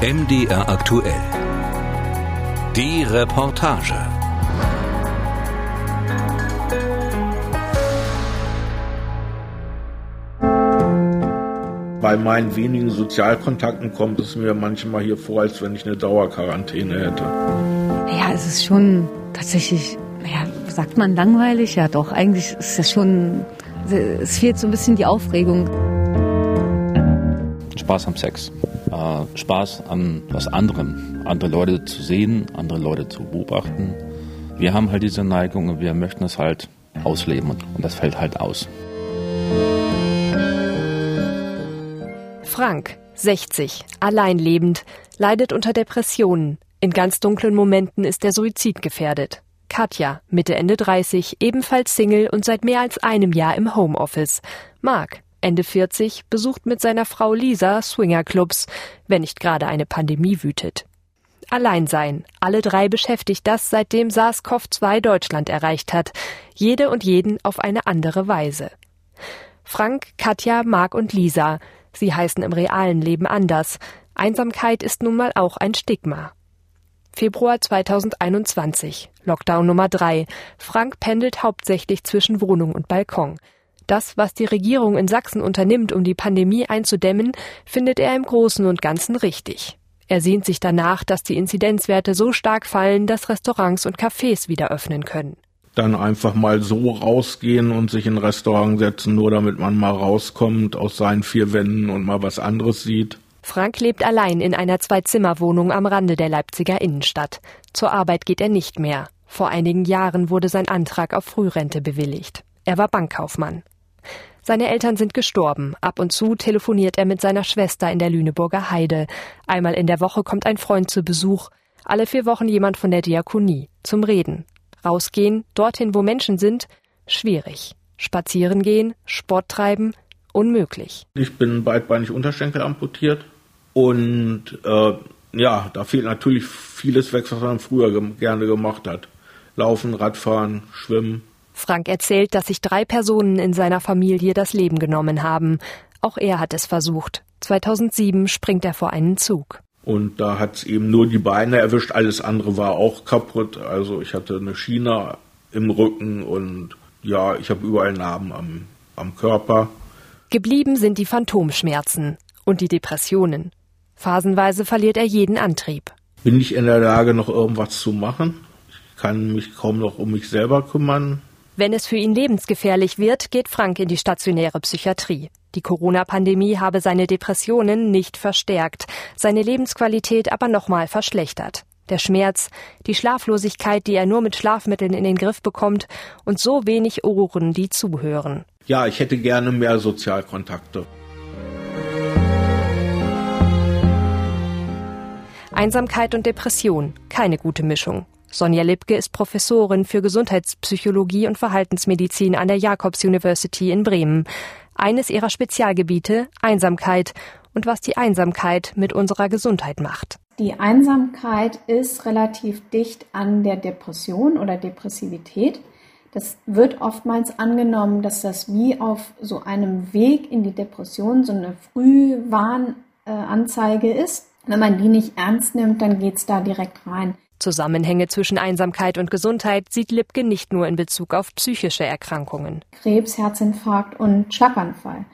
MDR aktuell. Die Reportage. Bei meinen wenigen Sozialkontakten kommt es mir manchmal hier vor, als wenn ich eine Dauerquarantäne hätte. Ja, es ist schon tatsächlich, naja, sagt man langweilig? Ja, doch, eigentlich ist es schon, es fehlt so ein bisschen die Aufregung. Spaß am Sex, äh, Spaß an was anderem, andere Leute zu sehen, andere Leute zu beobachten. Wir haben halt diese Neigung und wir möchten es halt ausleben und das fällt halt aus. Frank, 60, allein lebend, leidet unter Depressionen. In ganz dunklen Momenten ist er suizidgefährdet. Katja, Mitte Ende 30, ebenfalls Single und seit mehr als einem Jahr im Homeoffice. Mark, Ende 40, besucht mit seiner Frau Lisa Swingerclubs, wenn nicht gerade eine Pandemie wütet. Alleinsein. Alle drei beschäftigt das, seitdem SARS-CoV-2 Deutschland erreicht hat. Jede und jeden auf eine andere Weise. Frank, Katja, Mark und Lisa. Sie heißen im realen Leben anders. Einsamkeit ist nun mal auch ein Stigma. Februar 2021. Lockdown Nummer 3. Frank pendelt hauptsächlich zwischen Wohnung und Balkon. Das, was die Regierung in Sachsen unternimmt, um die Pandemie einzudämmen, findet er im Großen und Ganzen richtig. Er sehnt sich danach, dass die Inzidenzwerte so stark fallen, dass Restaurants und Cafés wieder öffnen können. Dann einfach mal so rausgehen und sich in ein Restaurant setzen, nur damit man mal rauskommt aus seinen vier Wänden und mal was anderes sieht. Frank lebt allein in einer Zwei-Zimmer-Wohnung am Rande der Leipziger Innenstadt. Zur Arbeit geht er nicht mehr. Vor einigen Jahren wurde sein Antrag auf Frührente bewilligt. Er war Bankkaufmann. Seine Eltern sind gestorben. Ab und zu telefoniert er mit seiner Schwester in der Lüneburger Heide. Einmal in der Woche kommt ein Freund zu Besuch. Alle vier Wochen jemand von der Diakonie. Zum Reden. Rausgehen, dorthin, wo Menschen sind, schwierig. Spazieren gehen, Sport treiben, unmöglich. Ich bin beidbeinig Unterschenkel amputiert und äh, ja, da fehlt natürlich vieles weg, was man früher ge gerne gemacht hat. Laufen, Radfahren, Schwimmen. Frank erzählt, dass sich drei Personen in seiner Familie das Leben genommen haben. Auch er hat es versucht. 2007 springt er vor einen Zug. Und da hat es eben nur die Beine erwischt, alles andere war auch kaputt. Also ich hatte eine Schiene im Rücken und ja, ich habe überall Narben am, am Körper. Geblieben sind die Phantomschmerzen und die Depressionen. Phasenweise verliert er jeden Antrieb. Bin ich in der Lage, noch irgendwas zu machen? Ich kann mich kaum noch um mich selber kümmern. Wenn es für ihn lebensgefährlich wird, geht Frank in die stationäre Psychiatrie. Die Corona-Pandemie habe seine Depressionen nicht verstärkt, seine Lebensqualität aber nochmal verschlechtert. Der Schmerz, die Schlaflosigkeit, die er nur mit Schlafmitteln in den Griff bekommt und so wenig Ohren, die zuhören. Ja, ich hätte gerne mehr Sozialkontakte. Einsamkeit und Depression, keine gute Mischung. Sonja Lipke ist Professorin für Gesundheitspsychologie und Verhaltensmedizin an der Jacobs University in Bremen. Eines ihrer Spezialgebiete Einsamkeit und was die Einsamkeit mit unserer Gesundheit macht. Die Einsamkeit ist relativ dicht an der Depression oder Depressivität. Das wird oftmals angenommen, dass das wie auf so einem Weg in die Depression so eine Frühwarnanzeige ist. Wenn man die nicht ernst nimmt, dann geht's da direkt rein. Zusammenhänge zwischen Einsamkeit und Gesundheit sieht Lipke nicht nur in Bezug auf psychische Erkrankungen. Krebs, Herzinfarkt und Schlaganfall.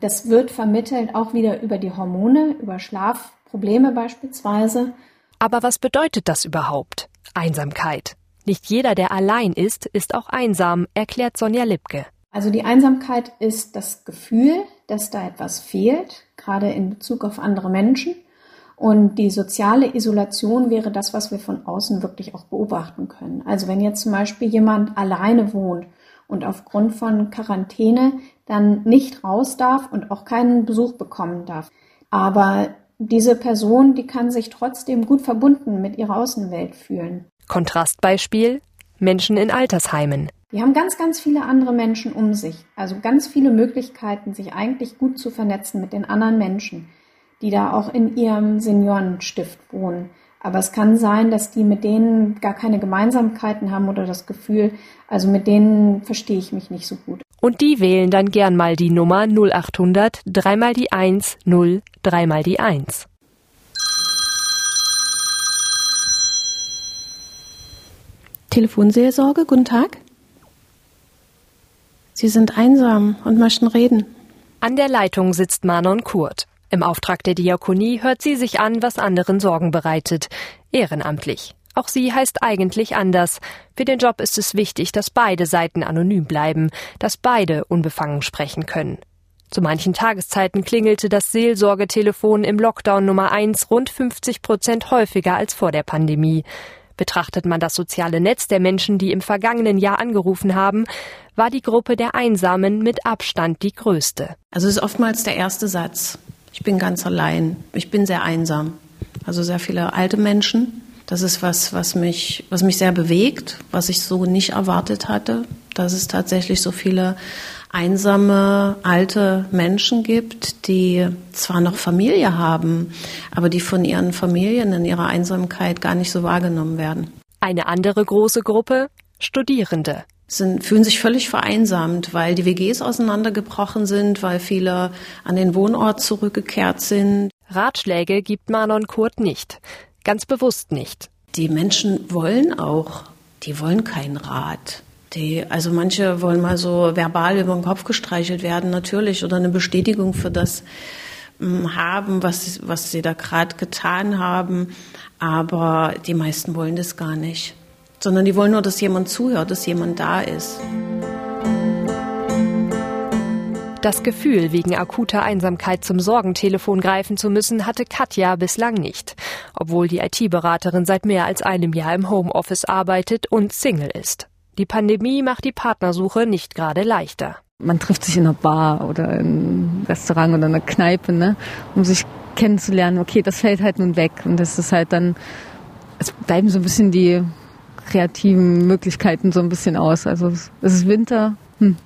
Das wird vermittelt auch wieder über die Hormone, über Schlafprobleme beispielsweise. Aber was bedeutet das überhaupt? Einsamkeit. Nicht jeder, der allein ist, ist auch einsam, erklärt Sonja Lipke. Also die Einsamkeit ist das Gefühl, dass da etwas fehlt, gerade in Bezug auf andere Menschen. Und die soziale Isolation wäre das, was wir von außen wirklich auch beobachten können. Also wenn jetzt zum Beispiel jemand alleine wohnt und aufgrund von Quarantäne dann nicht raus darf und auch keinen Besuch bekommen darf. Aber diese Person, die kann sich trotzdem gut verbunden mit ihrer Außenwelt fühlen. Kontrastbeispiel Menschen in Altersheimen. Die haben ganz, ganz viele andere Menschen um sich. Also ganz viele Möglichkeiten, sich eigentlich gut zu vernetzen mit den anderen Menschen die da auch in ihrem Seniorenstift wohnen. Aber es kann sein, dass die mit denen gar keine Gemeinsamkeiten haben oder das Gefühl, also mit denen verstehe ich mich nicht so gut. Und die wählen dann gern mal die Nummer 0800 dreimal die 1 0 dreimal die 1. Telefonseelsorge, guten Tag. Sie sind einsam und möchten reden. An der Leitung sitzt Manon Kurt. Im Auftrag der Diakonie hört sie sich an, was anderen Sorgen bereitet. Ehrenamtlich. Auch sie heißt eigentlich anders. Für den Job ist es wichtig, dass beide Seiten anonym bleiben, dass beide unbefangen sprechen können. Zu manchen Tageszeiten klingelte das Seelsorgetelefon im Lockdown Nummer 1 rund 50 Prozent häufiger als vor der Pandemie. Betrachtet man das soziale Netz der Menschen, die im vergangenen Jahr angerufen haben, war die Gruppe der Einsamen mit Abstand die größte. Also ist oftmals der erste Satz. Ich bin ganz allein. Ich bin sehr einsam. Also sehr viele alte Menschen. Das ist was, was mich, was mich sehr bewegt, was ich so nicht erwartet hatte, dass es tatsächlich so viele einsame alte Menschen gibt, die zwar noch Familie haben, aber die von ihren Familien in ihrer Einsamkeit gar nicht so wahrgenommen werden. Eine andere große Gruppe Studierende sind, fühlen sich völlig vereinsamt, weil die WGs auseinandergebrochen sind, weil viele an den Wohnort zurückgekehrt sind. Ratschläge gibt Manon Kurt nicht. Ganz bewusst nicht. Die Menschen wollen auch, die wollen keinen Rat. Die, also manche wollen mal so verbal über den Kopf gestreichelt werden, natürlich, oder eine Bestätigung für das hm, haben, was, was sie da gerade getan haben. Aber die meisten wollen das gar nicht, sondern die wollen nur, dass jemand zuhört, dass jemand da ist. Das Gefühl, wegen akuter Einsamkeit zum Sorgentelefon greifen zu müssen, hatte Katja bislang nicht, obwohl die IT-Beraterin seit mehr als einem Jahr im Homeoffice arbeitet und Single ist. Die Pandemie macht die Partnersuche nicht gerade leichter. Man trifft sich in einer Bar oder in einem Restaurant oder einer Kneipe, ne, um sich kennenzulernen. Okay, das fällt halt nun weg und das ist halt dann, es bleiben so ein bisschen die kreativen Möglichkeiten so ein bisschen aus. Also es ist Winter, hm.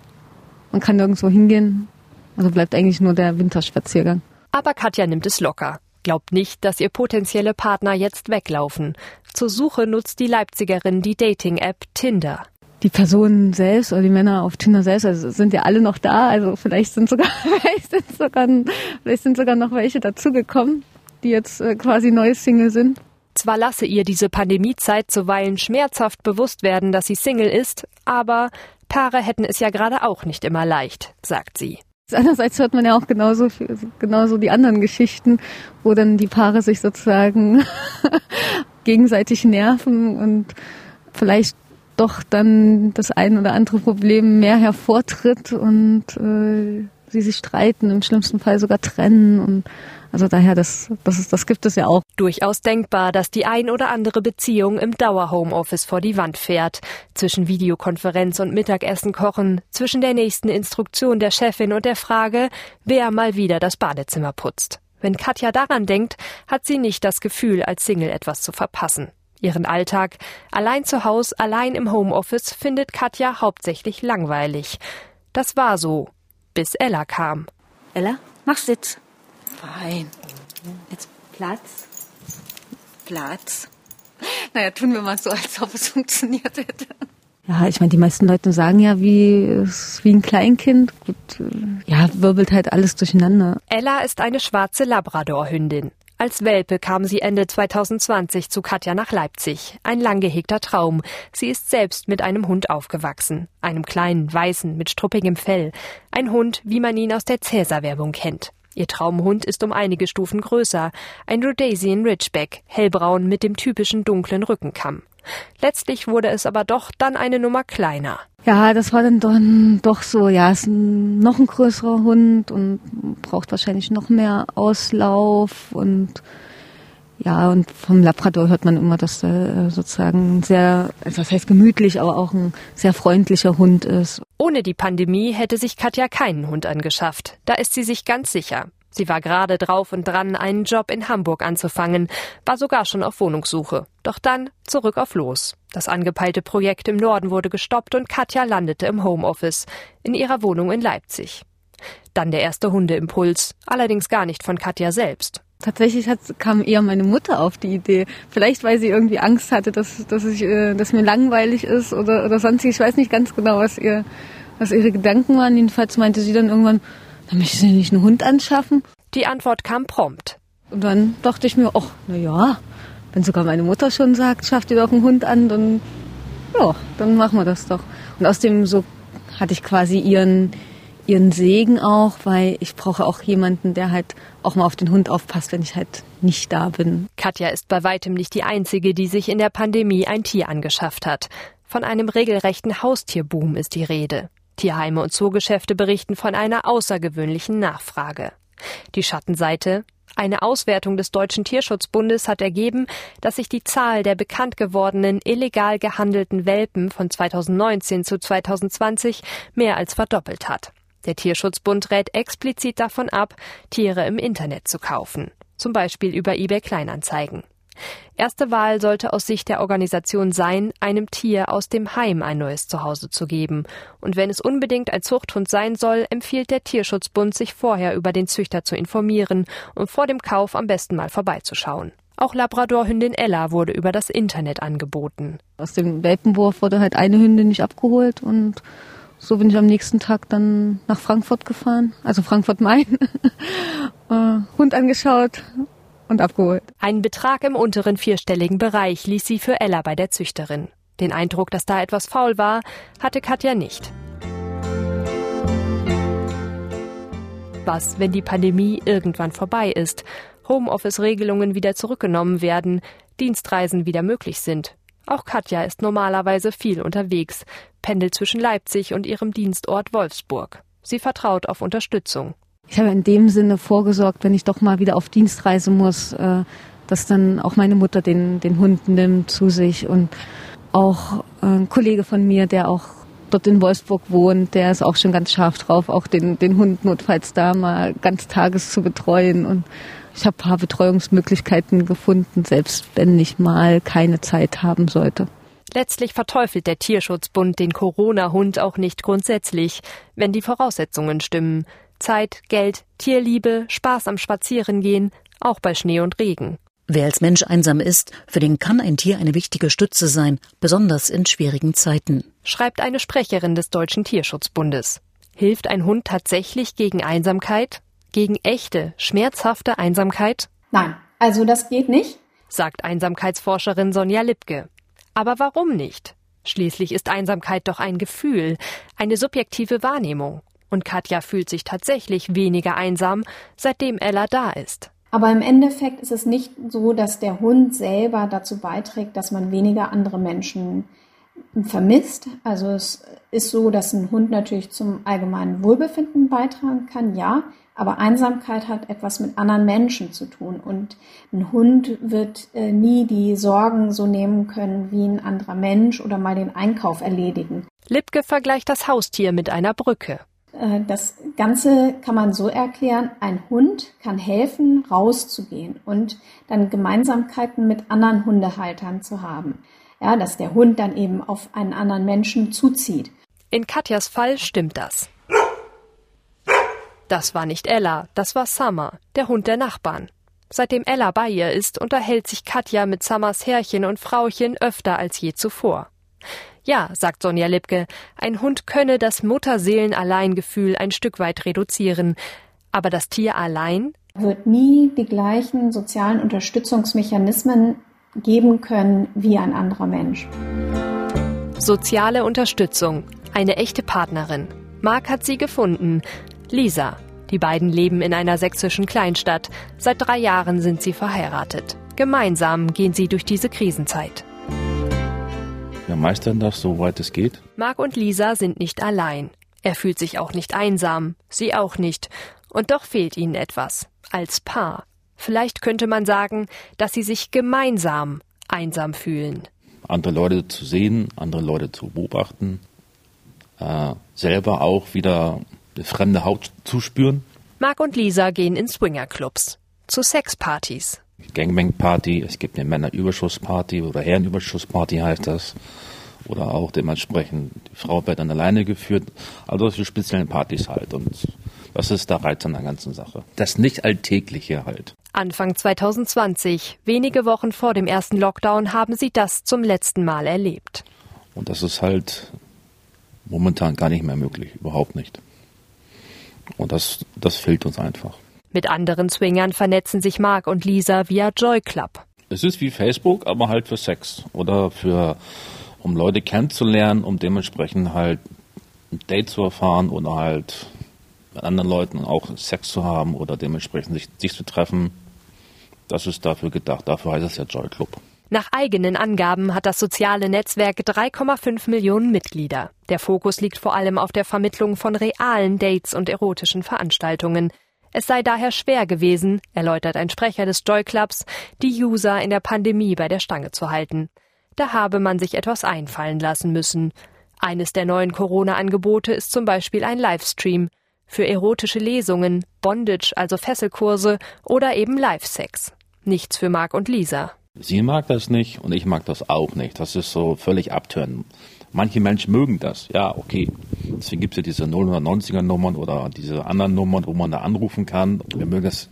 man kann nirgendwo hingehen, also bleibt eigentlich nur der Winterspaziergang. Aber Katja nimmt es locker. Glaubt nicht, dass ihr potenzielle Partner jetzt weglaufen. Zur Suche nutzt die Leipzigerin die Dating-App Tinder die Personen selbst oder die Männer auf Tinder selbst, also sind ja alle noch da, also vielleicht sind sogar, vielleicht sind sogar, vielleicht sind sogar noch welche dazugekommen, die jetzt äh, quasi neue Single sind. Zwar lasse ihr diese Pandemiezeit zuweilen schmerzhaft bewusst werden, dass sie Single ist, aber Paare hätten es ja gerade auch nicht immer leicht, sagt sie. Andererseits hört man ja auch genauso, genauso die anderen Geschichten, wo dann die Paare sich sozusagen gegenseitig nerven und vielleicht doch dann das ein oder andere Problem mehr hervortritt und äh, sie sich streiten, im schlimmsten Fall sogar trennen und also daher, das, das, ist, das gibt es ja auch. Durchaus denkbar, dass die ein oder andere Beziehung im Dauer-Homeoffice vor die Wand fährt. Zwischen Videokonferenz und Mittagessen kochen, zwischen der nächsten Instruktion der Chefin und der Frage, wer mal wieder das Badezimmer putzt. Wenn Katja daran denkt, hat sie nicht das Gefühl, als Single etwas zu verpassen. Ihren Alltag, allein zu Hause, allein im Homeoffice, findet Katja hauptsächlich langweilig. Das war so, bis Ella kam. Ella, mach Sitz. Fein. Jetzt Platz. Platz. Naja, tun wir mal so, als ob es funktioniert hätte. Ja, ich meine, die meisten Leute sagen ja, wie, wie ein Kleinkind. Gut, äh, ja, wirbelt halt alles durcheinander. Ella ist eine schwarze Labrador-Hündin. Als Welpe kam sie Ende 2020 zu Katja nach Leipzig. Ein lang gehegter Traum. Sie ist selbst mit einem Hund aufgewachsen. Einem kleinen, weißen, mit struppigem Fell. Ein Hund, wie man ihn aus der Cäsar-Werbung kennt. Ihr Traumhund ist um einige Stufen größer. Ein Rhodesian Ridgeback, hellbraun mit dem typischen dunklen Rückenkamm. Letztlich wurde es aber doch dann eine Nummer kleiner. Ja, das war dann doch, doch so, ja, ist ein, noch ein größerer Hund und braucht wahrscheinlich noch mehr Auslauf und ja, und vom Labrador hört man immer, dass er sozusagen sehr, also das heißt gemütlich, aber auch ein sehr freundlicher Hund ist. Ohne die Pandemie hätte sich Katja keinen Hund angeschafft. Da ist sie sich ganz sicher. Sie war gerade drauf und dran, einen Job in Hamburg anzufangen, war sogar schon auf Wohnungssuche. Doch dann zurück auf Los. Das angepeilte Projekt im Norden wurde gestoppt und Katja landete im Homeoffice, in ihrer Wohnung in Leipzig. Dann der erste Hundeimpuls, allerdings gar nicht von Katja selbst. Tatsächlich hat, kam eher meine Mutter auf die Idee. Vielleicht, weil sie irgendwie Angst hatte, dass, dass, ich, äh, dass mir langweilig ist oder, oder sonstig. Ich weiß nicht ganz genau, was, ihr, was ihre Gedanken waren. Jedenfalls meinte sie dann irgendwann, dann möchte sie nicht einen Hund anschaffen. Die Antwort kam prompt. Und dann dachte ich mir, ach, na ja, wenn sogar meine Mutter schon sagt, schafft ihr doch einen Hund an, dann ja, dann machen wir das doch. Und außerdem so hatte ich quasi ihren, ihren Segen auch, weil ich brauche auch jemanden, der halt auch mal auf den Hund aufpasst, wenn ich halt nicht da bin. Katja ist bei weitem nicht die Einzige, die sich in der Pandemie ein Tier angeschafft hat. Von einem regelrechten Haustierboom ist die Rede. Tierheime und Zoogeschäfte berichten von einer außergewöhnlichen Nachfrage. Die Schattenseite eine Auswertung des Deutschen Tierschutzbundes hat ergeben, dass sich die Zahl der bekannt gewordenen illegal gehandelten Welpen von 2019 zu 2020 mehr als verdoppelt hat. Der Tierschutzbund rät explizit davon ab, Tiere im Internet zu kaufen, zum Beispiel über eBay Kleinanzeigen. Erste Wahl sollte aus Sicht der Organisation sein, einem Tier aus dem Heim ein neues Zuhause zu geben. Und wenn es unbedingt ein Zuchthund sein soll, empfiehlt der Tierschutzbund, sich vorher über den Züchter zu informieren und vor dem Kauf am besten mal vorbeizuschauen. Auch Labradorhündin Ella wurde über das Internet angeboten. Aus dem Welpenwurf wurde halt eine Hündin nicht abgeholt und so bin ich am nächsten Tag dann nach Frankfurt gefahren, also Frankfurt-Main, äh, Hund angeschaut und abgeholt. Ein Betrag im unteren vierstelligen Bereich ließ sie für Ella bei der Züchterin. Den Eindruck, dass da etwas faul war, hatte Katja nicht. Was, wenn die Pandemie irgendwann vorbei ist, Homeoffice-Regelungen wieder zurückgenommen werden, Dienstreisen wieder möglich sind? Auch Katja ist normalerweise viel unterwegs, pendelt zwischen Leipzig und ihrem Dienstort Wolfsburg. Sie vertraut auf Unterstützung ich habe in dem Sinne vorgesorgt, wenn ich doch mal wieder auf Dienstreise muss, äh, dass dann auch meine Mutter den, den Hund nimmt zu sich und auch äh, ein Kollege von mir, der auch dort in Wolfsburg wohnt, der ist auch schon ganz scharf drauf, auch den, den Hund notfalls da mal ganz tages zu betreuen und ich habe paar Betreuungsmöglichkeiten gefunden, selbst wenn ich mal keine Zeit haben sollte. Letztlich verteufelt der Tierschutzbund den Corona-Hund auch nicht grundsätzlich, wenn die Voraussetzungen stimmen. Zeit, Geld, Tierliebe, Spaß am Spazierengehen, auch bei Schnee und Regen. Wer als Mensch einsam ist, für den kann ein Tier eine wichtige Stütze sein, besonders in schwierigen Zeiten. Schreibt eine Sprecherin des Deutschen Tierschutzbundes. Hilft ein Hund tatsächlich gegen Einsamkeit? Gegen echte, schmerzhafte Einsamkeit? Nein, also das geht nicht, sagt Einsamkeitsforscherin Sonja Lipke. Aber warum nicht? Schließlich ist Einsamkeit doch ein Gefühl, eine subjektive Wahrnehmung. Und Katja fühlt sich tatsächlich weniger einsam, seitdem Ella da ist. Aber im Endeffekt ist es nicht so, dass der Hund selber dazu beiträgt, dass man weniger andere Menschen vermisst. Also es ist so, dass ein Hund natürlich zum allgemeinen Wohlbefinden beitragen kann, ja. Aber Einsamkeit hat etwas mit anderen Menschen zu tun. Und ein Hund wird äh, nie die Sorgen so nehmen können wie ein anderer Mensch oder mal den Einkauf erledigen. Lipke vergleicht das Haustier mit einer Brücke. Äh, das Ganze kann man so erklären, ein Hund kann helfen, rauszugehen und dann Gemeinsamkeiten mit anderen Hundehaltern zu haben. Ja, dass der Hund dann eben auf einen anderen Menschen zuzieht. In Katjas Fall stimmt das. Das war nicht Ella, das war Summer, der Hund der Nachbarn. Seitdem Ella bei ihr ist, unterhält sich Katja mit Summers Herrchen und Frauchen öfter als je zuvor. Ja, sagt Sonja Lipke, ein Hund könne das Mutterseelenalleingefühl ein Stück weit reduzieren. Aber das Tier allein wird nie die gleichen sozialen Unterstützungsmechanismen geben können wie ein anderer Mensch. Soziale Unterstützung, eine echte Partnerin. Mark hat sie gefunden. Lisa. Die beiden leben in einer sächsischen Kleinstadt. Seit drei Jahren sind sie verheiratet. Gemeinsam gehen sie durch diese Krisenzeit. Wir meistern das, soweit es geht. Marc und Lisa sind nicht allein. Er fühlt sich auch nicht einsam, sie auch nicht. Und doch fehlt ihnen etwas. Als Paar. Vielleicht könnte man sagen, dass sie sich gemeinsam einsam fühlen. Andere Leute zu sehen, andere Leute zu beobachten, äh, selber auch wieder eine fremde Haut zu spüren. Marc und Lisa gehen in Swingerclubs, zu Sexpartys, Gangbang-Party, es gibt eine Männerüberschussparty oder Herrenüberschussparty heißt das. Oder auch dementsprechend, die Frau wird dann alleine geführt. Also solche speziellen Partys halt. Und das ist der Reiz an der ganzen Sache. Das nicht Alltägliche halt. Anfang 2020, wenige Wochen vor dem ersten Lockdown, haben sie das zum letzten Mal erlebt. Und das ist halt momentan gar nicht mehr möglich, überhaupt nicht. Und das, das fehlt uns einfach. Mit anderen Swingern vernetzen sich Mark und Lisa via Joy Club. Es ist wie Facebook, aber halt für Sex oder für um Leute kennenzulernen, um dementsprechend halt ein Date zu erfahren oder halt mit anderen Leuten auch Sex zu haben oder dementsprechend sich, sich zu treffen. Das ist dafür gedacht. Dafür heißt es ja Joy Club. Nach eigenen Angaben hat das soziale Netzwerk 3,5 Millionen Mitglieder. Der Fokus liegt vor allem auf der Vermittlung von realen Dates und erotischen Veranstaltungen. Es sei daher schwer gewesen, erläutert ein Sprecher des Joy Clubs, die User in der Pandemie bei der Stange zu halten. Da habe man sich etwas einfallen lassen müssen. Eines der neuen Corona-Angebote ist zum Beispiel ein Livestream für erotische Lesungen, Bondage, also Fesselkurse oder eben Live-Sex. Nichts für Marc und Lisa. Sie mag das nicht und ich mag das auch nicht. Das ist so völlig abtören. Manche Menschen mögen das, ja, okay. Deswegen gibt es ja diese 090er Nummern oder diese anderen Nummern, wo man da anrufen kann. Wir mögen das,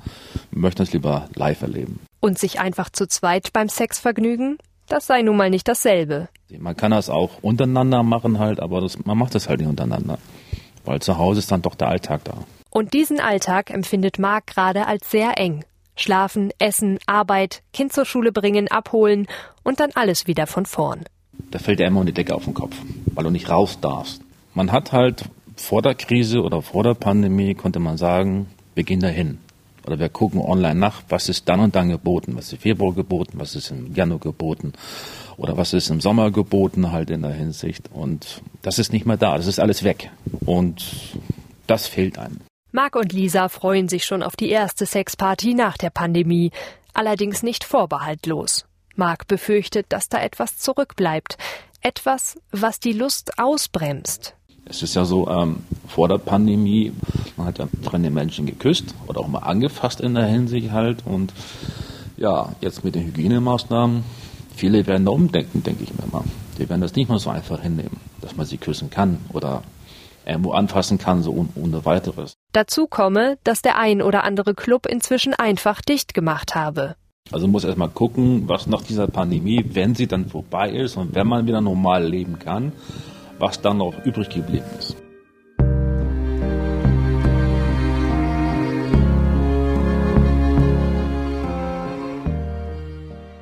wir möchten es lieber live erleben. Und sich einfach zu zweit beim Sex vergnügen? Das sei nun mal nicht dasselbe. Man kann das auch untereinander machen halt, aber das, man macht das halt nicht untereinander. Weil zu Hause ist dann doch der Alltag da. Und diesen Alltag empfindet Marc gerade als sehr eng. Schlafen, Essen, Arbeit, Kind zur Schule bringen, abholen und dann alles wieder von vorn. Da fällt dir immer eine Decke auf den Kopf, weil du nicht raus darfst. Man hat halt vor der Krise oder vor der Pandemie konnte man sagen, wir gehen dahin. Oder wir gucken online nach, was ist dann und dann geboten, was ist im Februar geboten, was ist im Januar geboten oder was ist im Sommer geboten halt in der Hinsicht. Und das ist nicht mehr da, das ist alles weg. Und das fehlt einem. Marc und Lisa freuen sich schon auf die erste Sexparty nach der Pandemie, allerdings nicht vorbehaltlos. Marc befürchtet, dass da etwas zurückbleibt, etwas, was die Lust ausbremst. Es ist ja so, ähm, vor der Pandemie, man hat ja fremde Menschen geküsst oder auch mal angefasst in der Hinsicht halt und ja, jetzt mit den Hygienemaßnahmen, viele werden da umdenken, denke ich mir mal. Die werden das nicht mehr so einfach hinnehmen, dass man sie küssen kann oder irgendwo anfassen kann, so ohne weiteres. Dazu komme, dass der ein oder andere Club inzwischen einfach dicht gemacht habe. Also muss erstmal gucken, was nach dieser Pandemie, wenn sie dann vorbei ist und wenn man wieder normal leben kann, was dann noch übrig geblieben ist.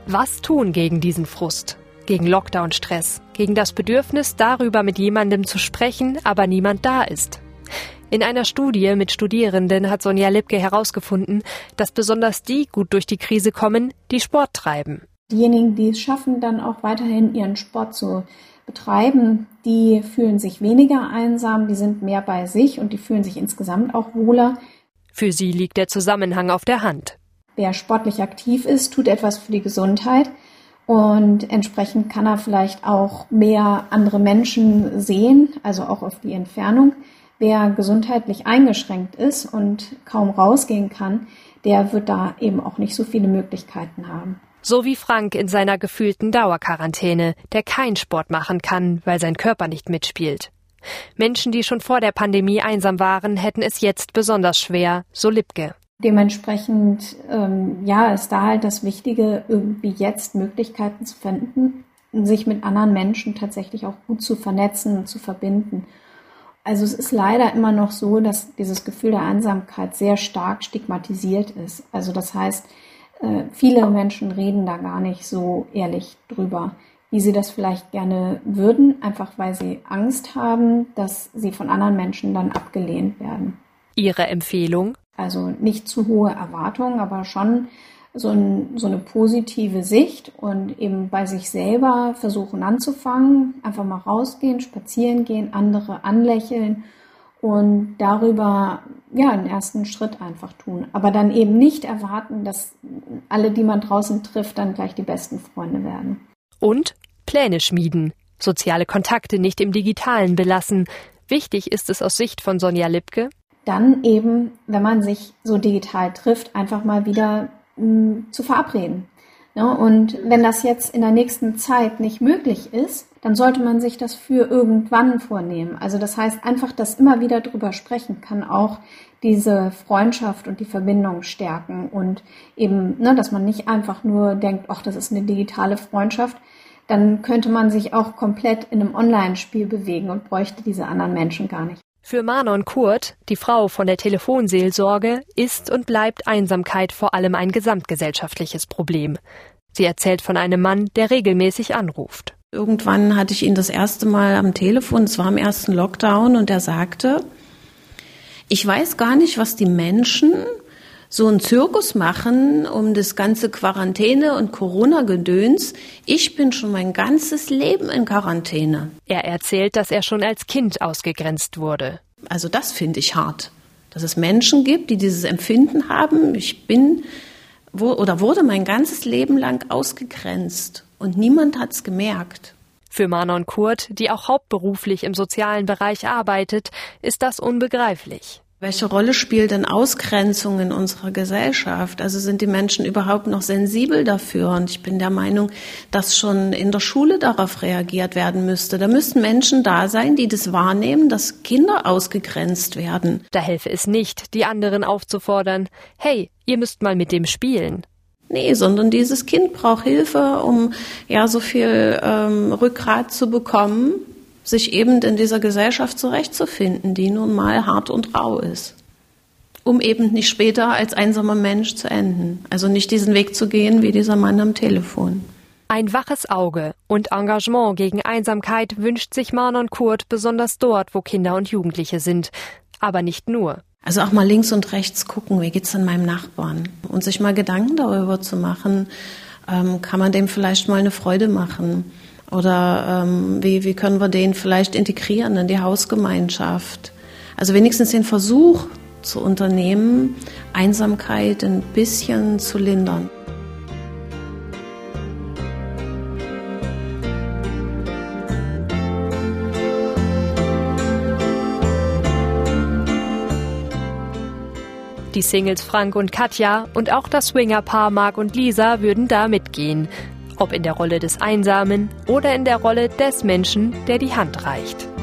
Was tun gegen diesen Frust? Gegen Lockdown-Stress? Gegen das Bedürfnis, darüber mit jemandem zu sprechen, aber niemand da ist? In einer Studie mit Studierenden hat Sonja Lipke herausgefunden, dass besonders die gut durch die Krise kommen, die Sport treiben. Diejenigen, die es schaffen, dann auch weiterhin ihren Sport zu betreiben, die fühlen sich weniger einsam, die sind mehr bei sich und die fühlen sich insgesamt auch wohler. Für sie liegt der Zusammenhang auf der Hand. Wer sportlich aktiv ist, tut etwas für die Gesundheit und entsprechend kann er vielleicht auch mehr andere Menschen sehen, also auch auf die Entfernung. Wer gesundheitlich eingeschränkt ist und kaum rausgehen kann, der wird da eben auch nicht so viele Möglichkeiten haben. So wie Frank in seiner gefühlten Dauerquarantäne, der keinen Sport machen kann, weil sein Körper nicht mitspielt. Menschen, die schon vor der Pandemie einsam waren, hätten es jetzt besonders schwer, so Lipke. Dementsprechend, ähm, ja, ist da halt das Wichtige, irgendwie jetzt Möglichkeiten zu finden, sich mit anderen Menschen tatsächlich auch gut zu vernetzen und zu verbinden. Also es ist leider immer noch so, dass dieses Gefühl der Einsamkeit sehr stark stigmatisiert ist. Also das heißt, äh, viele Menschen reden da gar nicht so ehrlich drüber, wie sie das vielleicht gerne würden, einfach weil sie Angst haben, dass sie von anderen Menschen dann abgelehnt werden. Ihre Empfehlung? Also nicht zu hohe Erwartungen, aber schon so, ein, so eine positive Sicht und eben bei sich selber versuchen anzufangen, einfach mal rausgehen, spazieren gehen, andere anlächeln und darüber ja einen ersten Schritt einfach tun. Aber dann eben nicht erwarten, dass alle, die man draußen trifft, dann gleich die besten Freunde werden. Und Pläne schmieden, soziale Kontakte nicht im Digitalen belassen. Wichtig ist es aus Sicht von Sonja Lipke, dann eben, wenn man sich so digital trifft, einfach mal wieder zu verabreden. Ja, ne? und wenn das jetzt in der nächsten Zeit nicht möglich ist, dann sollte man sich das für irgendwann vornehmen. Also das heißt einfach, dass immer wieder drüber sprechen kann auch diese Freundschaft und die Verbindung stärken und eben, ne, dass man nicht einfach nur denkt, ach, das ist eine digitale Freundschaft, dann könnte man sich auch komplett in einem Online-Spiel bewegen und bräuchte diese anderen Menschen gar nicht. Für Manon Kurt, die Frau von der Telefonseelsorge, ist und bleibt Einsamkeit vor allem ein gesamtgesellschaftliches Problem. Sie erzählt von einem Mann, der regelmäßig anruft. Irgendwann hatte ich ihn das erste Mal am Telefon, es war im ersten Lockdown, und er sagte, ich weiß gar nicht, was die Menschen so einen Zirkus machen um das ganze Quarantäne und Corona-Gedöns. Ich bin schon mein ganzes Leben in Quarantäne. Er erzählt, dass er schon als Kind ausgegrenzt wurde. Also das finde ich hart, dass es Menschen gibt, die dieses Empfinden haben. Ich bin wo, oder wurde mein ganzes Leben lang ausgegrenzt und niemand hat es gemerkt. Für Manon Kurt, die auch hauptberuflich im sozialen Bereich arbeitet, ist das unbegreiflich. Welche Rolle spielt denn Ausgrenzung in unserer Gesellschaft? Also sind die Menschen überhaupt noch sensibel dafür? Und ich bin der Meinung, dass schon in der Schule darauf reagiert werden müsste. Da müssten Menschen da sein, die das wahrnehmen, dass Kinder ausgegrenzt werden. Da helfe es nicht, die anderen aufzufordern, hey, ihr müsst mal mit dem spielen. Nee, sondern dieses Kind braucht Hilfe, um ja so viel ähm, Rückgrat zu bekommen, sich eben in dieser Gesellschaft zurechtzufinden, die nun mal hart und rau ist. Um eben nicht später als einsamer Mensch zu enden. Also nicht diesen Weg zu gehen wie dieser Mann am Telefon. Ein waches Auge und Engagement gegen Einsamkeit wünscht sich Manon Kurt besonders dort, wo Kinder und Jugendliche sind. Aber nicht nur. Also auch mal links und rechts gucken, wie geht's denn meinem Nachbarn? Und sich mal Gedanken darüber zu machen, ähm, kann man dem vielleicht mal eine Freude machen? Oder ähm, wie, wie können wir den vielleicht integrieren in die Hausgemeinschaft? Also wenigstens den Versuch zu unternehmen, Einsamkeit ein bisschen zu lindern. Die Singles Frank und Katja und auch das Swingerpaar Marc und Lisa würden da mitgehen ob in der Rolle des Einsamen oder in der Rolle des Menschen, der die Hand reicht.